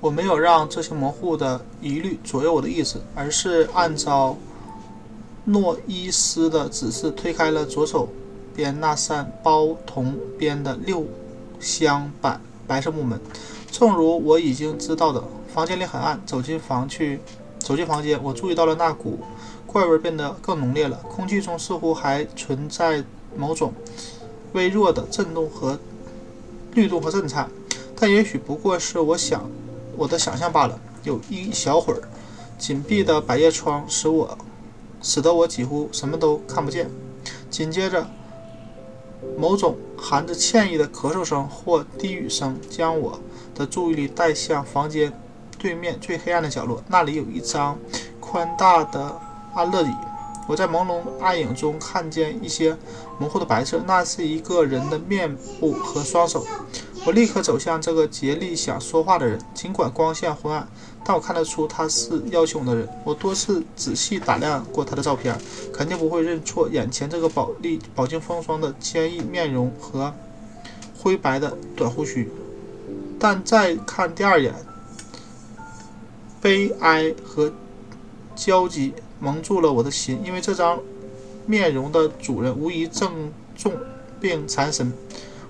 我没有让这些模糊的疑虑左右我的意思，而是按照诺伊斯的指示推开了左手边那扇包铜边的六镶板白色木门。正如我已经知道的，房间里很暗。走进房去，走进房间，我注意到了那股怪味变得更浓烈了。空气中似乎还存在某种微弱的震动和律动和震颤，但也许不过是我想我的想象罢了。有一小会儿，紧闭的百叶窗使我使得我几乎什么都看不见。紧接着，某种含着歉意的咳嗽声或低语声将我。的注意力带向房间对面最黑暗的角落，那里有一张宽大的安乐椅。我在朦胧暗影中看见一些模糊的白色，那是一个人的面部和双手。我立刻走向这个竭力想说话的人，尽管光线昏暗，但我看得出他是邀请我的人。我多次仔细打量过他的照片，肯定不会认错眼前这个饱历饱经风霜的坚毅面容和灰白的短胡须。但再看第二眼，悲哀和焦急蒙住了我的心，因为这张面容的主人无疑正重病缠身。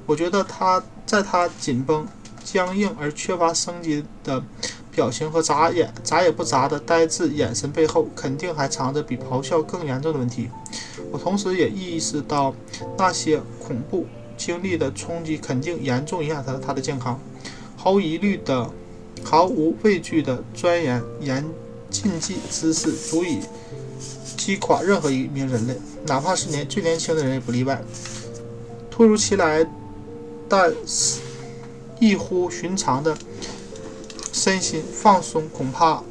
我觉得他在他紧绷、僵硬而缺乏生机的表情和眨眼、眨也不眨的呆滞眼神背后，肯定还藏着比咆哮更严重的问题。我同时也意识到，那些恐怖经历的冲击肯定严重影响他他的健康。毫无疑虑的、毫无畏惧的钻研严禁忌知识，足以击垮任何一名人类，哪怕是年最年轻的人也不例外。突如其来，但异乎寻常的身心放松，恐怕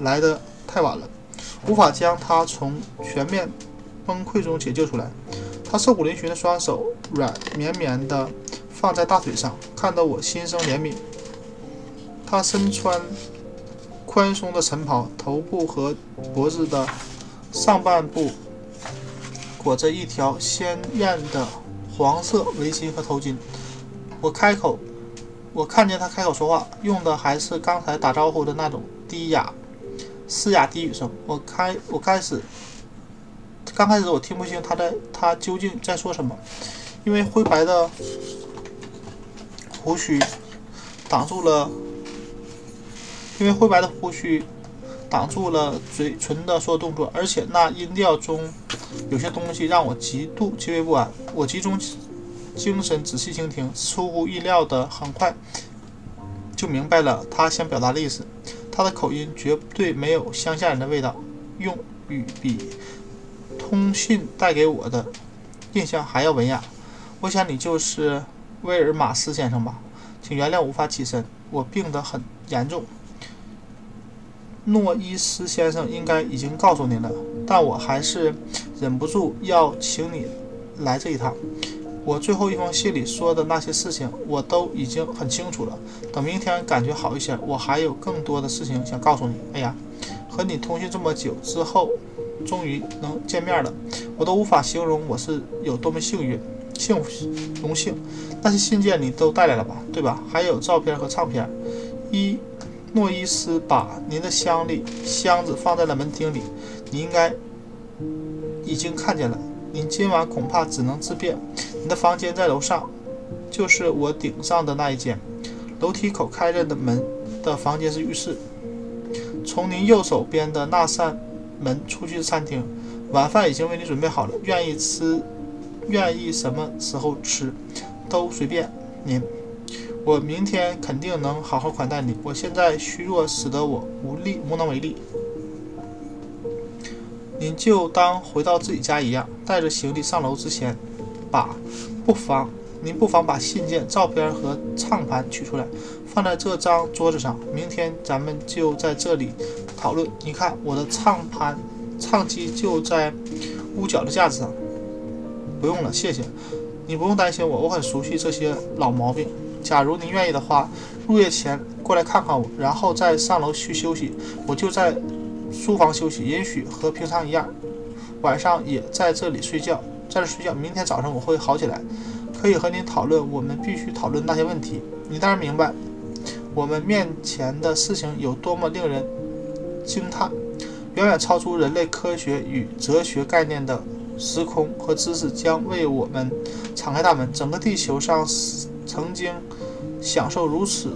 来得太晚了，无法将他从全面崩溃中解救出来。他瘦骨嶙峋的双手软绵绵的放在大腿上，看得我心生怜悯。他身穿宽松的晨袍，头部和脖子的上半部裹着一条鲜艳的黄色围巾和头巾。我开口，我看见他开口说话，用的还是刚才打招呼的那种低哑、嘶哑低语声。我开，我开始，刚开始我听不清他在，他究竟在说什么，因为灰白的胡须挡住了。因为灰白的胡须挡住了嘴唇的所有动作，而且那音调中有些东西让我极度极为不安。我集中精神仔细倾听，出乎意料的很快就明白了他想表达的意思。他的口音绝对没有乡下人的味道，用语比通讯带给我的印象还要文雅。我想你就是威尔马斯先生吧？请原谅无法起身，我病得很严重。诺伊斯先生应该已经告诉您了，但我还是忍不住要请你来这一趟。我最后一封信里说的那些事情，我都已经很清楚了。等明天感觉好一些，我还有更多的事情想告诉你。哎呀，和你通讯这么久之后，终于能见面了，我都无法形容我是有多么幸运、幸福、荣幸。那些信件你都带来了吧？对吧？还有照片和唱片。一。诺伊斯把您的箱里箱子放在了门厅里，你应该已经看见了。您今晚恐怕只能自便。你的房间在楼上，就是我顶上的那一间。楼梯口开着的门的房间是浴室。从您右手边的那扇门出去是餐厅。晚饭已经为你准备好了，愿意吃，愿意什么时候吃，都随便您。我明天肯定能好好款待你。我现在虚弱，使得我无力无能为力。您就当回到自己家一样，带着行李上楼之前，把不妨您不妨把信件、照片和唱盘取出来，放在这张桌子上。明天咱们就在这里讨论。你看，我的唱盘、唱机就在屋角的架子上。不用了，谢谢。你不用担心我，我很熟悉这些老毛病。假如您愿意的话，入夜前过来看看我，然后再上楼去休息。我就在书房休息，也许和平常一样，晚上也在这里睡觉，在这睡觉。明天早上我会好起来，可以和您讨论我们必须讨论那些问题。你当然明白，我们面前的事情有多么令人惊叹，远远超出人类科学与哲学概念的时空和知识将为我们敞开大门。整个地球上曾经享受如此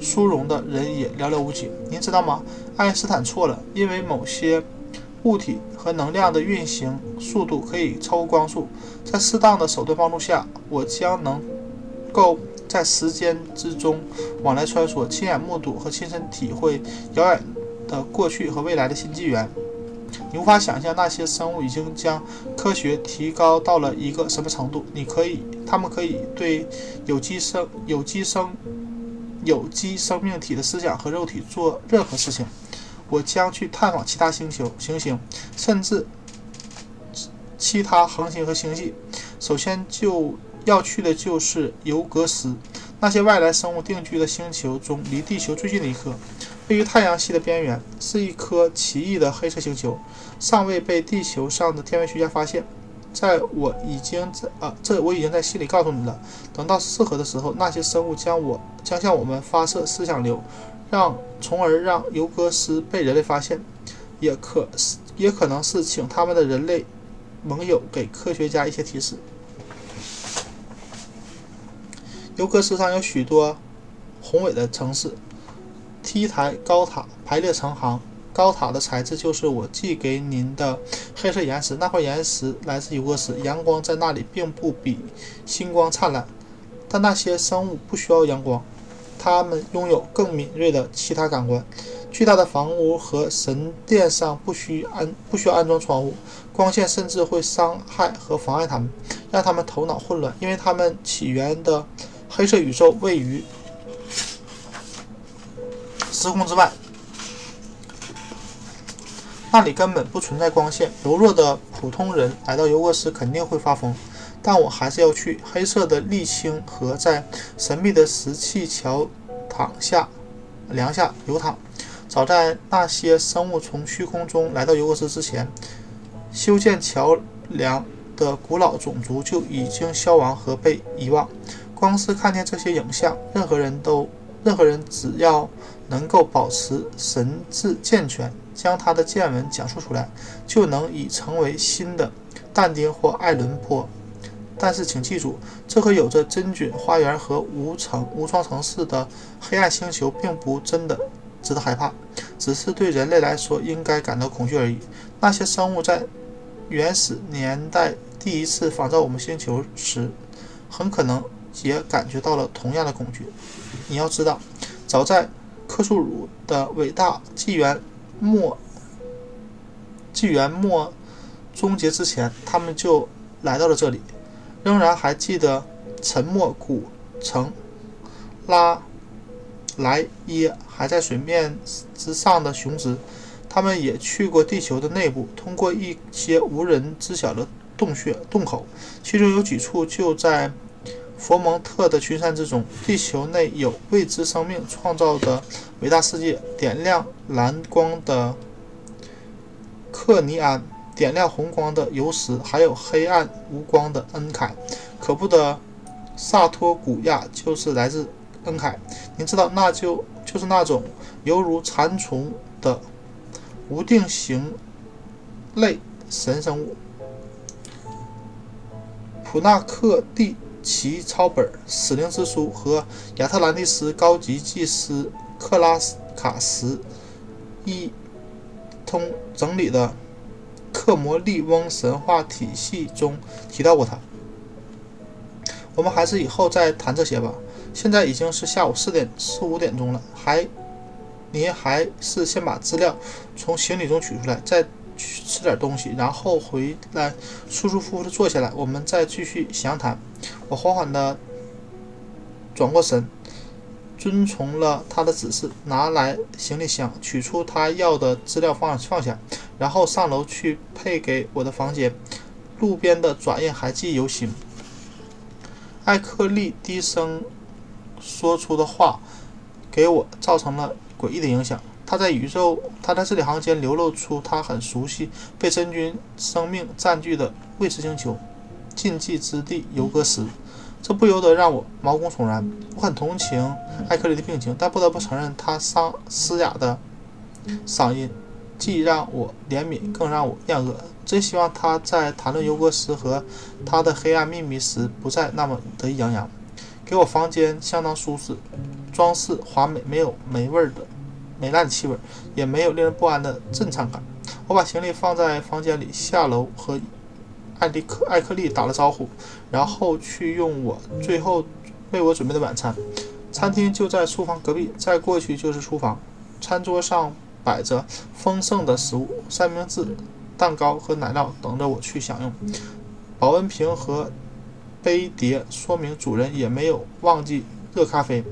殊荣的人也寥寥无几。您知道吗？爱因斯坦错了，因为某些物体和能量的运行速度可以超过光速。在适当的手段帮助下，我将能够在时间之中往来穿梭，亲眼目睹和亲身体会遥远的过去和未来的新纪元。你无法想象那些生物已经将科学提高到了一个什么程度。你可以，他们可以对有机生、有机生、有机生命体的思想和肉体做任何事情。我将去探访其他星球、行星，甚至其他恒星和星系。首先就要去的就是尤格斯，那些外来生物定居的星球中离地球最近的一颗，位于太阳系的边缘，是一颗奇异的黑色星球，尚未被地球上的天文学家发现。在我已经在啊，这我已经在信里告诉你了。等到适合的时候，那些生物将我将向我们发射思想流。让，从而让尤格斯被人类发现，也可是，也可能是请他们的人类盟友给科学家一些提示。尤格斯上有许多宏伟的城市，T 台高塔排列成行，高塔的材质就是我寄给您的黑色岩石。那块岩石来自尤格斯，阳光在那里并不比星光灿烂，但那些生物不需要阳光。他们拥有更敏锐的其他感官。巨大的房屋和神殿上不需安不需要安装窗户，光线甚至会伤害和妨碍他们，让他们头脑混乱，因为他们起源的黑色宇宙位于时空之外，那里根本不存在光线。柔弱的普通人来到尤沃斯肯定会发疯。但我还是要去黑色的沥青河，在神秘的石砌桥躺下梁下游淌。早在那些生物从虚空中来到尤格斯之前，修建桥梁的古老种族就已经消亡和被遗忘。光是看见这些影像，任何人都任何人只要能够保持神智健全，将他的见闻讲述出来，就能已成为新的但丁或爱伦坡。但是，请记住，这颗有着真菌花园和无城无窗城市的黑暗星球，并不真的值得害怕，只是对人类来说应该感到恐惧而已。那些生物在原始年代第一次仿造我们星球时，很可能也感觉到了同样的恐惧。你要知道，早在克苏鲁的伟大纪元末纪元末终结之前，他们就来到了这里。仍然还记得沉默古城拉莱耶还在水面之上的雄姿。他们也去过地球的内部，通过一些无人知晓的洞穴、洞口，其中有几处就在佛蒙特的群山之中。地球内有未知生命创造的伟大世界，点亮蓝光的克尼安。点亮红光的游石，还有黑暗无光的恩凯。可怖的萨托古亚就是来自恩凯。您知道，那就就是那种犹如蚕虫的无定型类神生物。普纳克蒂奇抄本《死灵之书》和亚特兰蒂斯高级祭司克拉卡什一通整理的。克摩利翁神话体系中提到过他。我们还是以后再谈这些吧。现在已经是下午四点四五点钟了，还您还是先把资料从行李中取出来，再去吃点东西，然后回来舒舒服服的坐下来，我们再继续详谈。我缓缓的转过身。遵从了他的指示，拿来行李箱，取出他要的资料放放下，然后上楼去配给我的房间。路边的转印还记忆犹新。艾克利低声说出的话，给我造成了诡异的影响。他在宇宙，他在字里行间流露出他很熟悉被真菌生命占据的未知星球——禁忌之地尤格斯。这不由得让我毛骨悚然。我很同情艾克利的病情，但不得不承认他伤嘶哑的嗓音既让我怜悯，更让我厌恶。真希望他在谈论尤格斯和他的黑暗秘密时不再那么得意洋洋。给我房间相当舒适，装饰华美，没有霉味儿的霉烂气味，也没有令人不安的震颤感。我把行李放在房间里，下楼和艾利克艾克利打了招呼，然后去用我最后为我准备的晚餐。餐厅就在书房隔壁，再过去就是厨房。餐桌上摆着丰盛的食物，三明治、蛋糕和奶酪等着我去享用。保温瓶和杯碟说明主人也没有忘记热咖啡。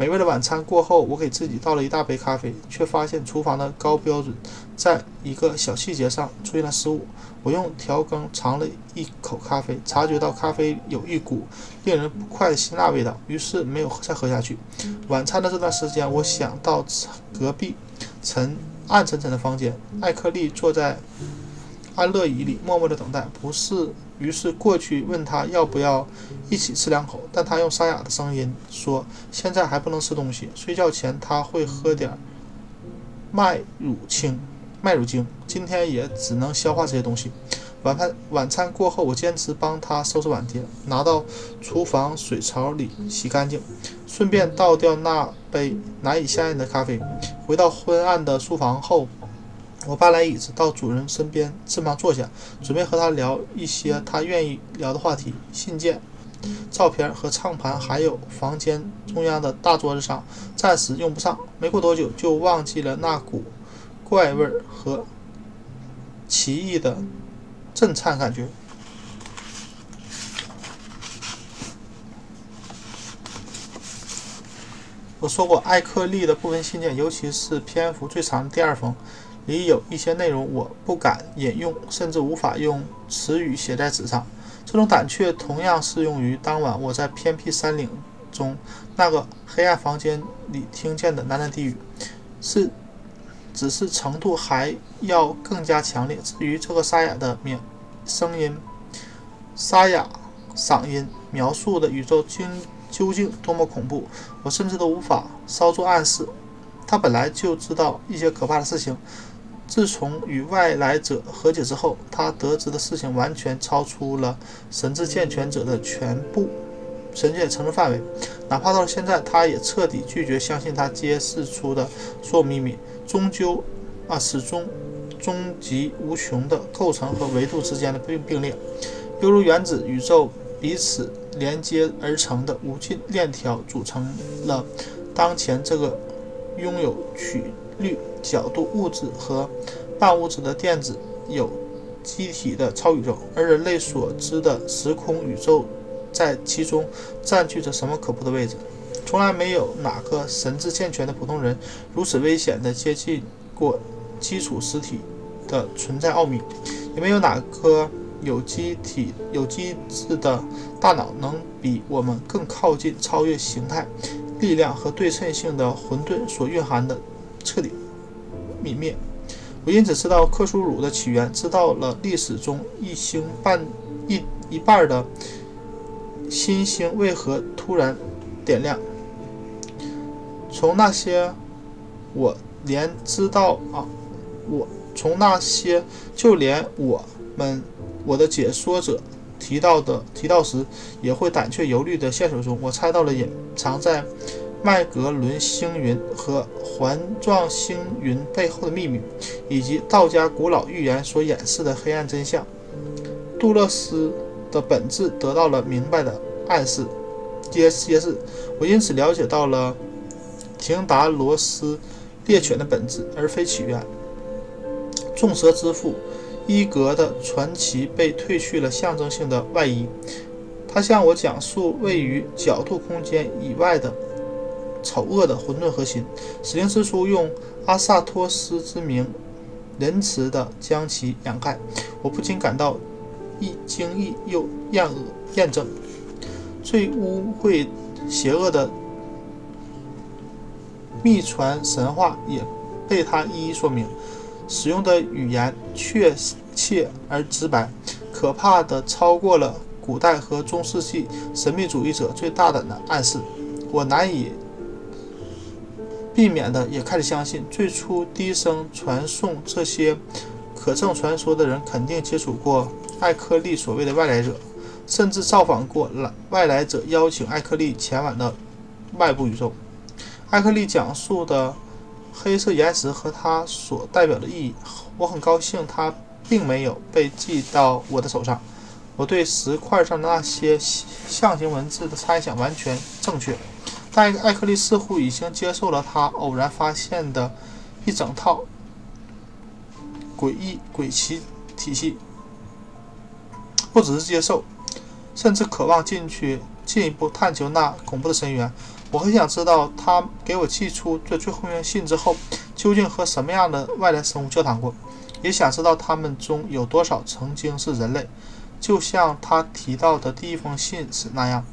美味的晚餐过后，我给自己倒了一大杯咖啡，却发现厨房的高标准在一个小细节上出现了失误。我用调羹尝了一口咖啡，察觉到咖啡有一股令人不快的辛辣味道，于是没有再喝下去。晚餐的这段时间，我想到隔壁陈暗沉沉的房间，艾克利坐在安乐椅里默默的等待，不是。于是过去问他要不要一起吃两口，但他用沙哑的声音说：“现在还不能吃东西，睡觉前他会喝点麦乳清、麦乳精，今天也只能消化这些东西。”晚饭晚餐过后，我坚持帮他收拾碗碟，拿到厨房水槽里洗干净，顺便倒掉那杯难以下咽的咖啡。回到昏暗的书房后。我搬来椅子到主人身边，身旁坐下，准备和他聊一些他愿意聊的话题。信件、照片和唱盘还有房间中央的大桌子上，暂时用不上。没过多久，就忘记了那股怪味和奇异的震颤感觉。我说过，艾克利的部分信件，尤其是篇幅最长的第二封。里有一些内容我不敢引用，甚至无法用词语写在纸上。这种胆怯同样适用于当晚我在偏僻山岭中那个黑暗房间里听见的喃喃低语，是，只是程度还要更加强烈。至于这个沙哑的面声音，沙哑嗓音描述的宇宙究究竟多么恐怖，我甚至都无法稍作暗示。他本来就知道一些可怕的事情。自从与外来者和解之后，他得知的事情完全超出了神智健全者的全部神界承受范围。哪怕到了现在，他也彻底拒绝相信他揭示出的所有秘密。终究，啊，始终终极无穷的构成和维度之间的并并列，犹如原子宇宙彼此连接而成的无尽链条，组成了当前这个拥有曲率。角度物质和半物质的电子有机体的超宇宙，而人类所知的时空宇宙在其中占据着什么可怖的位置？从来没有哪个神智健全的普通人如此危险地接近过基础实体的存在奥秘，也没有哪颗有机体有机质的大脑能比我们更靠近超越形态、力量和对称性的混沌所蕴含的彻底。泯灭。我因此知道克苏鲁的起源，知道了历史中一星半一一半的新星为何突然点亮。从那些我连知道啊，我从那些就连我们我的解说者提到的提到时也会胆怯犹豫的线索中，我猜到了隐藏在。麦格伦星云和环状星云背后的秘密，以及道家古老预言所掩饰的黑暗真相，杜勒斯的本质得到了明白的暗示。揭揭示，我因此了解到了廷达罗斯猎犬的本质，而非起源。众蛇之父伊格的传奇被褪去了象征性的外衣，他向我讲述位于角度空间以外的。丑恶的混沌核心，史灵之书用阿萨托斯之名，仁慈地将其掩盖。我不禁感到一惊异又厌恶。验证最污秽、邪恶的秘传神话也被他一一说明，使用的语言确切而直白，可怕的超过了。古代和中世纪神秘主义者最大胆的暗示。我难以避免的也开始相信，最初低声传送这些可证传说的人肯定接触过艾克利所谓的外来者，甚至造访过来外来者邀请艾克利前往的外部宇宙。艾克利讲述的黑色岩石和它所代表的意义，我很高兴它并没有被寄到我的手上。我对石块上的那些象形文字的猜想完全正确。但艾克利似乎已经接受了他偶然发现的一整套诡异诡奇体系，不只是接受，甚至渴望进去进一步探求那恐怖的深渊。我很想知道，他给我寄出这最后一封信之后，究竟和什么样的外来生物交谈过，也想知道他们中有多少曾经是人类，就像他提到的第一封信是那样。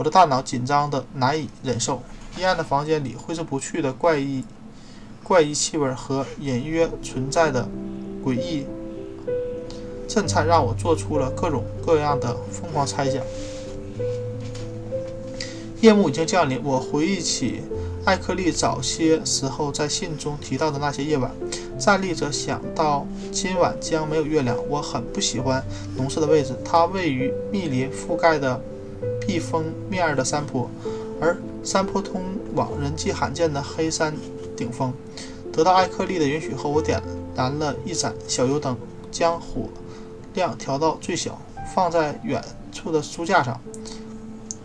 我的大脑紧张的难以忍受，阴暗的房间里挥之不去的怪异、怪异气味和隐约存在的诡异震颤，让我做出了各种各样的疯狂猜想。夜幕已经降临，我回忆起艾克利早些时候在信中提到的那些夜晚，站立着想到今晚将没有月亮。我很不喜欢农舍的位置，它位于密林覆盖的。避风面的山坡，而山坡通往人迹罕见的黑山顶峰。得到艾克利的允许后，我点燃了一盏小油灯，将火量调到最小，放在远处的书架上，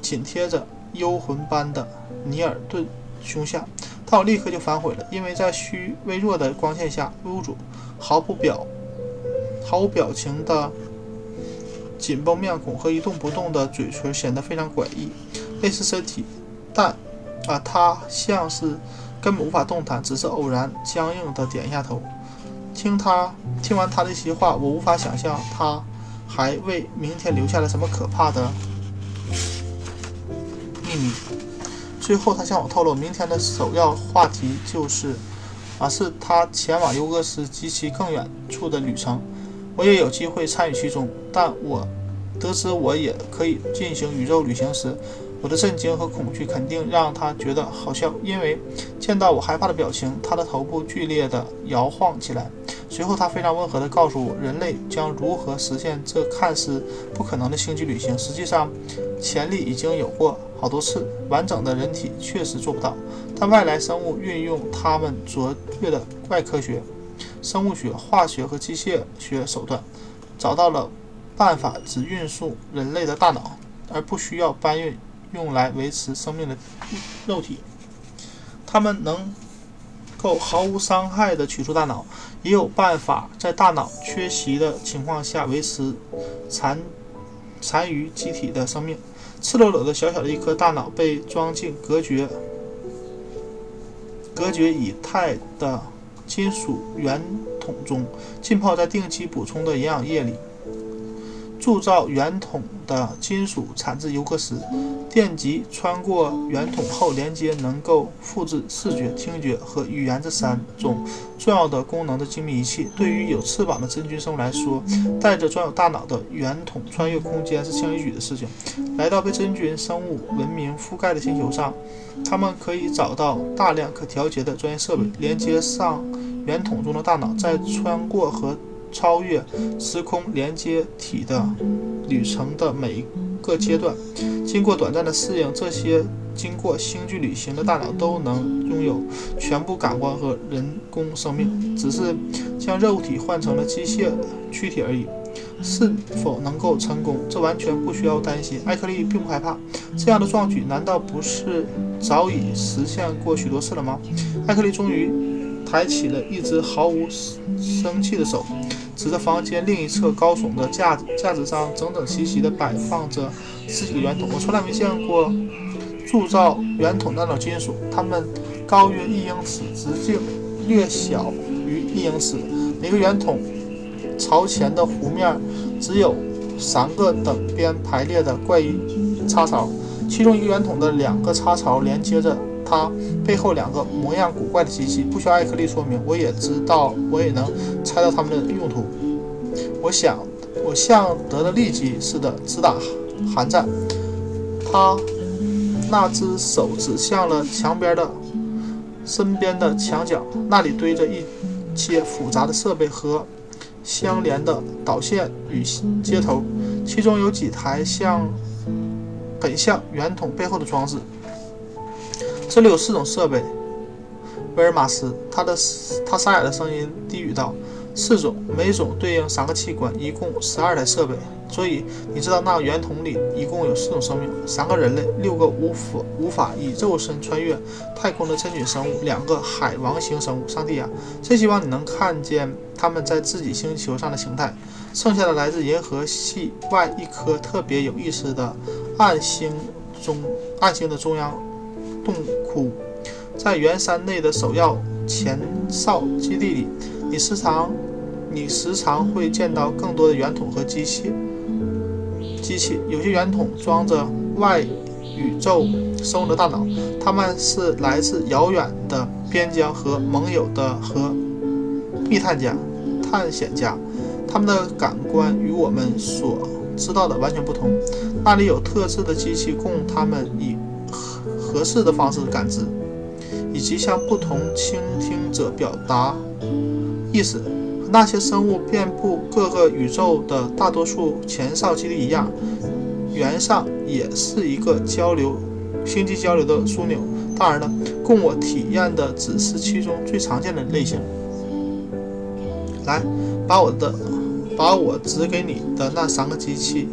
紧贴着幽魂般的尼尔顿胸下。但我立刻就反悔了，因为在虚微弱的光线下，屋主毫不表毫无表情的。紧绷面孔和一动不动的嘴唇显得非常诡异，类似身体，但啊，他像是根本无法动弹，只是偶然僵硬的点一下头。听他听完他的一席话，我无法想象他还为明天留下了什么可怕的秘密。最后，他向我透露，明天的首要话题就是啊，是他前往尤格斯及其更远处的旅程。我也有机会参与其中，但我得知我也可以进行宇宙旅行时，我的震惊和恐惧肯定让他觉得好笑。因为见到我害怕的表情，他的头部剧烈地摇晃起来。随后，他非常温和地告诉我，人类将如何实现这看似不可能的星际旅行。实际上，潜力已经有过好多次，完整的人体确实做不到。但外来生物运用他们卓越的外科学。生物学、化学和机械学手段，找到了办法，只运输人类的大脑，而不需要搬运用来维持生命的肉体。他们能够毫无伤害地取出大脑，也有办法在大脑缺席的情况下维持残残余机体的生命。赤裸裸的小小的一颗大脑被装进隔绝隔绝以太的。金属圆筒中浸泡在定期补充的营养液里。铸造圆筒的金属产自尤克斯，电极穿过圆筒后连接能够复制视觉、听觉和语言这三种重要的功能的精密仪器。对于有翅膀的真菌生物来说，带着装有大脑的圆筒穿越空间是轻而易举的事情。来到被真菌生物文明覆盖的星球上，他们可以找到大量可调节的专业设备，连接上圆筒中的大脑，再穿过和。超越时空连接体的旅程的每一个阶段，经过短暂的适应，这些经过星际旅行的大脑都能拥有全部感官和人工生命，只是将肉体换成了机械躯体而已。是否能够成功，这完全不需要担心。艾克利并不害怕这样的壮举，难道不是早已实现过许多次了吗？艾克利终于抬起了一只毫无生气的手。指着房间另一侧高耸的架子，架子上整整齐齐地摆放着十几个圆筒。我从来没见过铸造圆筒那种金属，它们高约一英尺，直径略小于一英尺。每个圆筒朝前的弧面只有三个等边排列的怪异插槽，其中一个圆筒的两个插槽连接着。它背后两个模样古怪的机器，不需要艾克利说明，我也知道，我也能猜到它们的用途。我想，我像得了痢疾似的直打寒战。他那只手指向了墙边的身边的墙角，那里堆着一些复杂的设备和相连的导线与接头，其中有几台像很像圆筒背后的装置。这里有四种设备。威尔马斯，他的他沙哑的声音低语道：“四种，每种对应三个器官，一共十二台设备。所以你知道，那个圆筒里一共有四种生命：三个人类，六个无法无法以肉身穿越太空的真菌生物，两个海王星生物。上帝啊，真希望你能看见他们在自己星球上的形态。剩下的来自银河系外一颗特别有意思的暗星中暗星的中央洞窟。”在圆山内的首要前哨基地里，你时常你时常会见到更多的圆筒和机器。机器有些圆筒装着外宇宙生物的大脑，他们是来自遥远的边疆和盟友的和密探家、探险家，他们的感官与我们所知道的完全不同。那里有特制的机器供他们以合适的方式感知。以及向不同倾听者表达意思。那些生物遍布各个宇宙的大多数前哨基地一样，圆上也是一个交流星际交流的枢纽。当然了，供我体验的只是其中最常见的类型。来，把我的把我指给你的那三个机器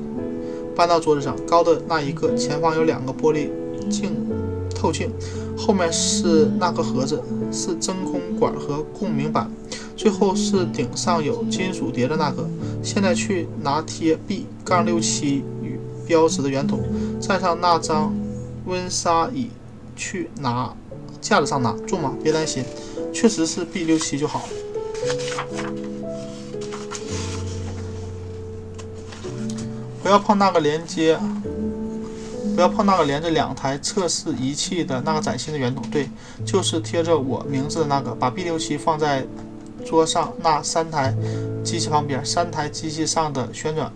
搬到桌子上。高的那一个前方有两个玻璃镜透镜。后面是那个盒子，是真空管和共鸣板，最后是顶上有金属碟的那个。现在去拿贴 B 杠六七与标识的圆筒，站上那张温莎椅，去拿架子上拿，重吗？别担心，确实是 B 六七就好。不要碰那个连接。不要碰那个连着两台测试仪器的那个崭新的圆筒，对，就是贴着我名字的那个。把 B 六七放在桌上那三台机器旁边，三台机器上的旋转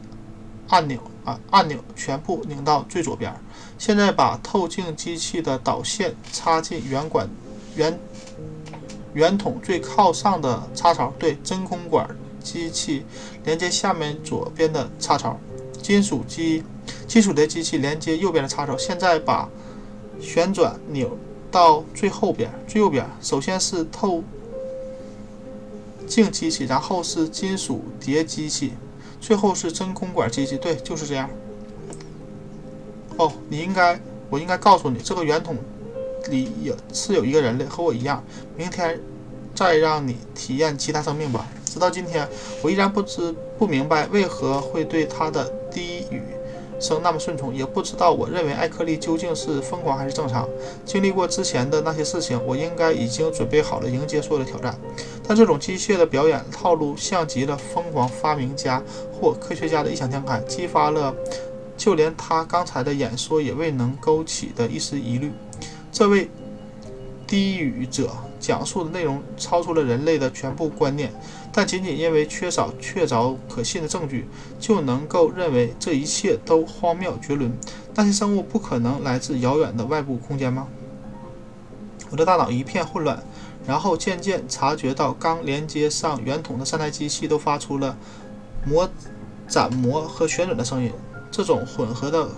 按钮啊，按钮全部拧到最左边。现在把透镜机器的导线插进圆管圆圆筒最靠上的插槽，对，真空管机器连接下面左边的插槽，金属机。金属的机器连接右边的插头。现在把旋转钮到最后边，最右边。首先是透镜机器，然后是金属碟机器，最后是真空管机器。对，就是这样。哦，你应该，我应该告诉你，这个圆筒里有是有一个人类，和我一样。明天再让你体验其他生命吧。直到今天，我依然不知不明白为何会对他的低语。生那么顺从，也不知道我认为艾克利究竟是疯狂还是正常。经历过之前的那些事情，我应该已经准备好了迎接所有的挑战。但这种机械的表演套路，像极了疯狂发明家或科学家的异想天开，激发了就连他刚才的演说也未能勾起的一丝疑虑。这位低语者讲述的内容超出了人类的全部观念。但仅仅因为缺少确凿可信的证据，就能够认为这一切都荒谬绝伦？那些生物不可能来自遥远的外部空间吗？我的大脑一片混乱，然后渐渐察觉到，刚连接上圆筒的三台机器都发出了磨、斩磨和旋转的声音。这种混合的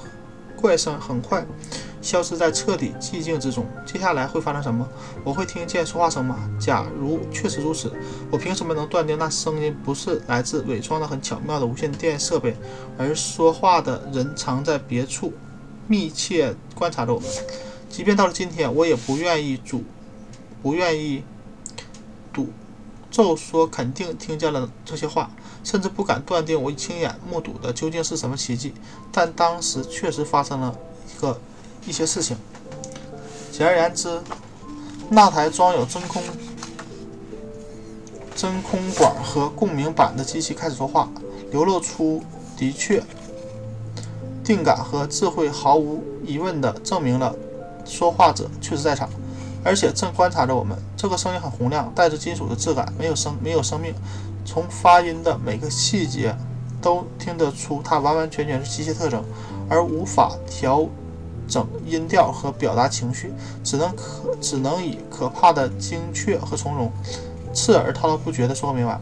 怪声很快。消失在彻底寂静之中。接下来会发生什么？我会听见说话声吗？假如确实如此，我凭什么能断定那声音不是来自伪装的很巧妙的无线电设备，而说话的人藏在别处，密切观察着我们？即便到了今天，我也不愿意主，不愿意赌咒说肯定听见了这些话，甚至不敢断定我亲眼目睹的究竟是什么奇迹。但当时确实发生了一个。一些事情。简而言之，那台装有真空真空管和共鸣板的机器开始说话，流露出的确定感和智慧，毫无疑问地证明了说话者确实在场，而且正观察着我们。这个声音很洪亮，带着金属的质感，没有生没有生命。从发音的每个细节都听得出，它完完全全是机械特征。而无法调整音调和表达情绪，只能可只能以可怕的精确和从容，刺耳滔滔不绝地说个没完。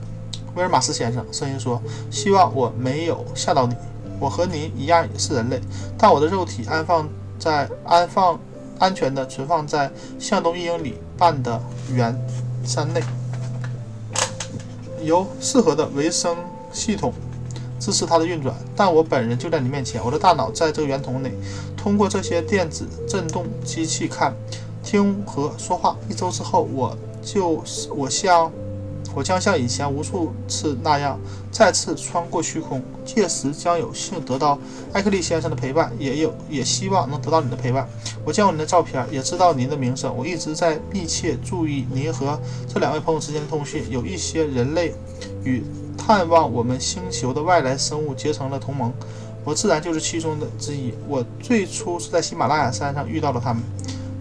威尔马斯先生，声音说：“希望我没有吓到你。我和您一样也是人类，但我的肉体安放在安放安全的存放在向东一英里半的圆山内，由适合的维生系统支持它的运转。但我本人就在你面前，我的大脑在这个圆筒内，通过这些电子振动机器看、听和说话。一周之后，我就我像。”我将像以前无数次那样再次穿过虚空，届时将有幸得到艾克利先生的陪伴，也有也希望能得到你的陪伴。我见过您的照片，也知道您的名声。我一直在密切注意您和这两位朋友之间的通讯。有一些人类与探望我们星球的外来生物结成了同盟，我自然就是其中的之一。我最初是在喜马拉雅山上遇到了他们，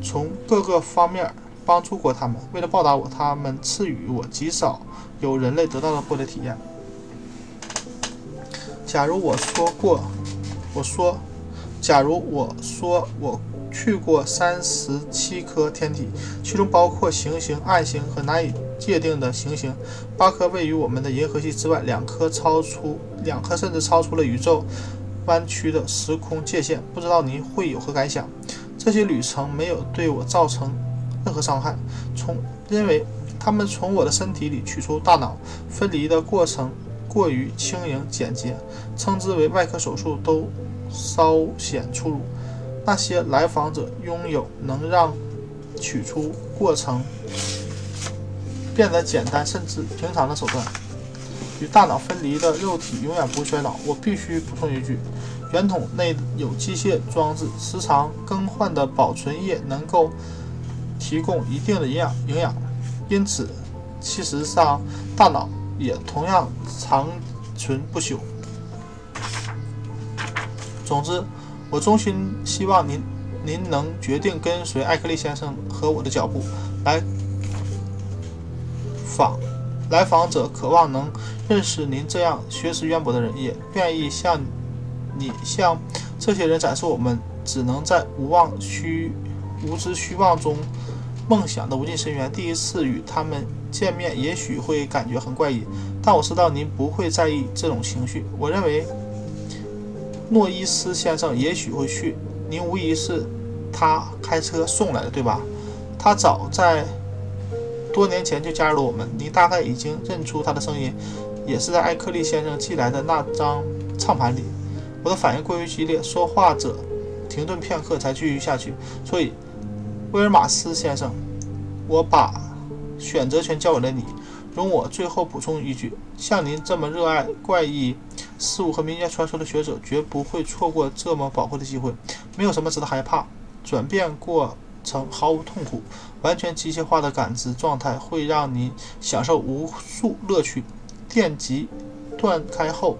从各个方面。帮助过他们，为了报答我，他们赐予我极少有人类得到的获得体验。假如我说过，我说，假如我说我去过三十七颗天体，其中包括行星、暗星和难以界定的行星，八颗位于我们的银河系之外，两颗超出，两颗甚至超出了宇宙弯曲的时空界限，不知道您会有何感想？这些旅程没有对我造成。任何伤害，从因为他们从我的身体里取出大脑，分离的过程过于轻盈简洁，称之为外科手术都稍显粗鲁。那些来访者拥有能让取出过程变得简单甚至平常的手段。与大脑分离的肉体永远不会衰老。我必须补充一句：圆筒内有机械装置，时常更换的保存液能够。提供一定的营养，营养，因此，其实上，大脑也同样长存不朽。总之，我衷心希望您，您能决定跟随艾克利先生和我的脚步，来访来访者渴望能认识您这样学识渊博的人，也愿意向你向这些人展示我们只能在无望虚无知虚妄中。梦想的无尽深渊。第一次与他们见面，也许会感觉很怪异，但我知道您不会在意这种情绪。我认为诺伊斯先生也许会去。您无疑是他开车送来的，对吧？他早在多年前就加入了我们。您大概已经认出他的声音，也是在艾克利先生寄来的那张唱盘里。我的反应过于激烈，说话者停顿片刻才继续下去，所以。威尔马斯先生，我把选择权交给了你。容我最后补充一句：像您这么热爱怪异事物和民间传说的学者，绝不会错过这么宝贵的机会。没有什么值得害怕，转变过程毫无痛苦，完全机械化的感知状态会让您享受无数乐趣。电极断开后，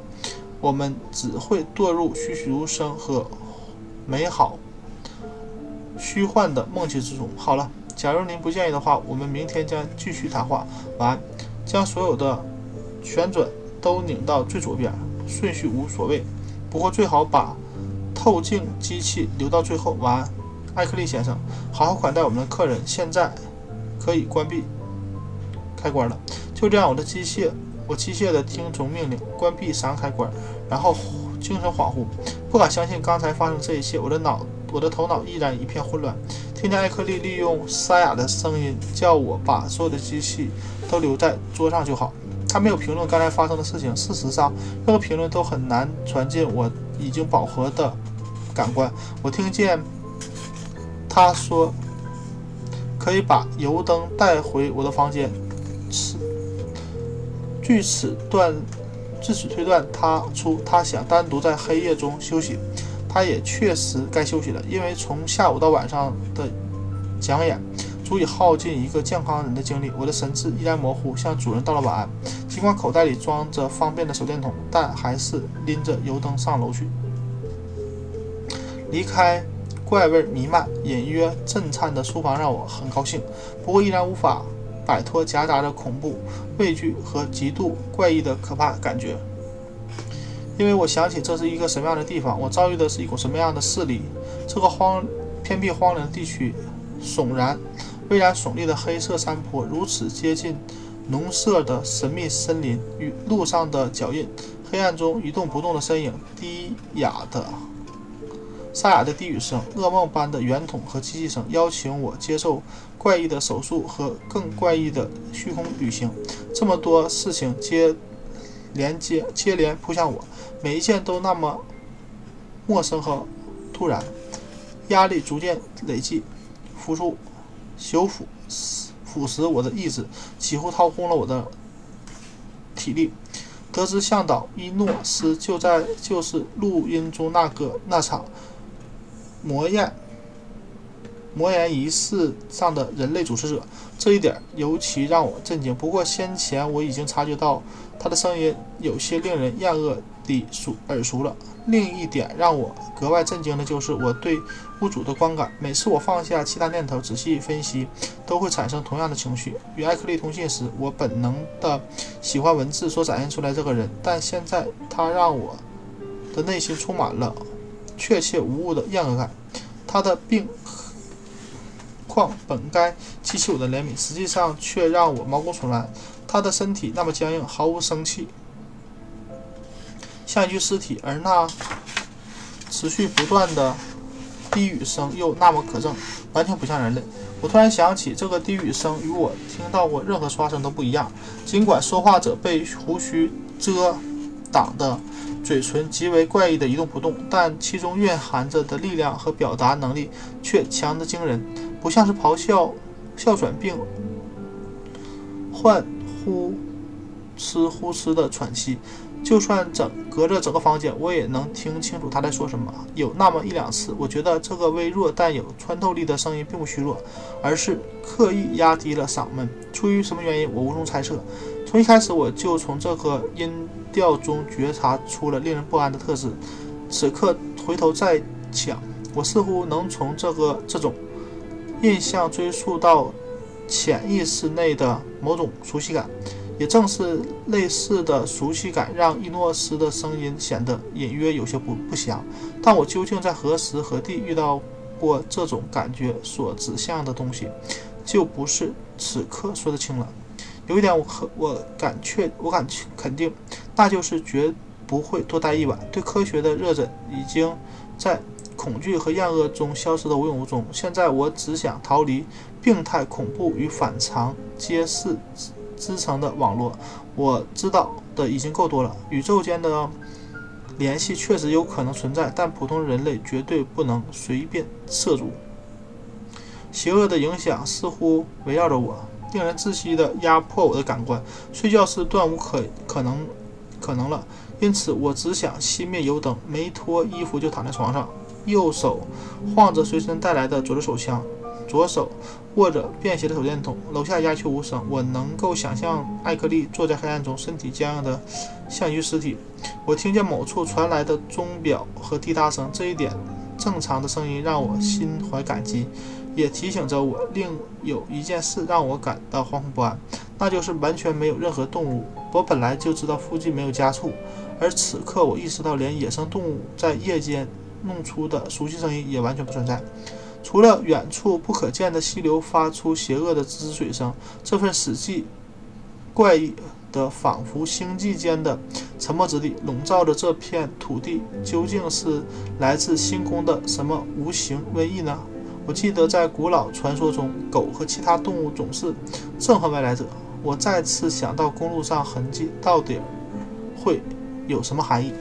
我们只会堕入栩栩如生和美好。虚幻的梦境之中。好了，假如您不介意的话，我们明天将继续谈话。晚安。将所有的旋转都拧到最左边，顺序无所谓，不过最好把透镜机器留到最后。晚安，艾克利先生。好好款待我们的客人。现在可以关闭开关了。就这样，我的机械，我机械地听从命令，关闭三个开关，然后精神恍惚，不敢相信刚才发生这一切。我的脑。我的头脑依然一片混乱，听见艾克利利用沙哑的声音叫我把所有的机器都留在桌上就好。他没有评论刚才发生的事情。事实上，任何评论都很难传进我已经饱和的感官。我听见他说：“可以把油灯带回我的房间。”据此断，自此推断他出他想单独在黑夜中休息。他也确实该休息了，因为从下午到晚上的讲演足以耗尽一个健康人的精力。我的神志依然模糊，向主人道了晚安。尽管口袋里装着方便的手电筒，但还是拎着油灯上楼去。离开怪味弥漫、隐约震颤的书房让我很高兴，不过依然无法摆脱夹杂着恐怖、畏惧和极度怪异的可怕感觉。因为我想起这是一个什么样的地方，我遭遇的是一股什么样的势力。这个荒偏僻荒凉地区，悚然巍然耸立的黑色山坡，如此接近农舍的神秘森林与路上的脚印，黑暗中一动不动的身影，低哑的。沙哑的低语声，噩梦般的圆筒和机器声，邀请我接受怪异的手术和更怪异的虚空旅行。这么多事情接连接接连扑向我，每一件都那么陌生和突然。压力逐渐累积，腐触、修腐、腐蚀我的意志，几乎掏空了我的体力。得知向导伊诺斯就在就是录音中那个那场。魔焰魔岩仪式上的人类主持者，这一点尤其让我震惊。不过先前我已经察觉到他的声音有些令人厌恶地熟耳熟了。另一点让我格外震惊的就是我对物主的观感。每次我放下其他念头，仔细分析，都会产生同样的情绪。与艾克利通信时，我本能的喜欢文字所展现出来这个人，但现在他让我的内心充满了。确切无误的厌恶感，他的病况本该激起我的怜悯，实际上却让我毛骨悚然。他的身体那么僵硬，毫无生气，像一具尸体；而那持续不断的低语声又那么可憎，完全不像人类。我突然想起，这个低语声与我听到过任何说话声都不一样。尽管说话者被胡须遮挡的。嘴唇极为怪异的一动不动，但其中蕴含着的力量和表达能力却强得惊人，不像是咆哮、哮喘病患呼哧呼哧的喘息。就算整隔着整个房间，我也能听清楚他在说什么。有那么一两次，我觉得这个微弱但有穿透力的声音并不虚弱，而是刻意压低了嗓门。出于什么原因，我无从猜测。从一开始，我就从这个音。调中觉察出了令人不安的特质。此刻回头再想，我似乎能从这个这种印象追溯到潜意识内的某种熟悉感。也正是类似的熟悉感，让伊诺斯的声音显得隐约有些不不祥。但我究竟在何时何地遇到过这种感觉所指向的东西，就不是此刻说得清了。有一点，我可我敢确，我敢肯定，那就是绝不会多待一晚。对科学的热忱已经在恐惧和厌恶中消失得无影无踪。现在我只想逃离病态、恐怖与反常皆是织成的网络。我知道的已经够多了。宇宙间的联系确实有可能存在，但普通人类绝对不能随便涉足。邪恶的影响似乎围绕着我。令人窒息的压迫我的感官，睡觉是断无可可能可能了。因此，我只想熄灭油灯，没脱衣服就躺在床上，右手晃着随身带来的左轮手枪，左手握着便携的手电筒。楼下鸦雀无声，我能够想象艾克利坐在黑暗中，身体僵硬的像一具尸体。我听见某处传来的钟表和滴答声，这一点正常的声音让我心怀感激。也提醒着我，另有一件事让我感到惶恐不安，那就是完全没有任何动物。我本来就知道附近没有家畜，而此刻我意识到，连野生动物在夜间弄出的熟悉声音也完全不存在。除了远处不可见的溪流发出邪恶的滋水声，这份死寂、怪异的，仿佛星际间的沉默之地，笼罩着这片土地，究竟是来自星空的什么无形瘟疫呢？我记得在古老传说中，狗和其他动物总是憎恨外来者。我再次想到公路上痕迹到底会有什么含义？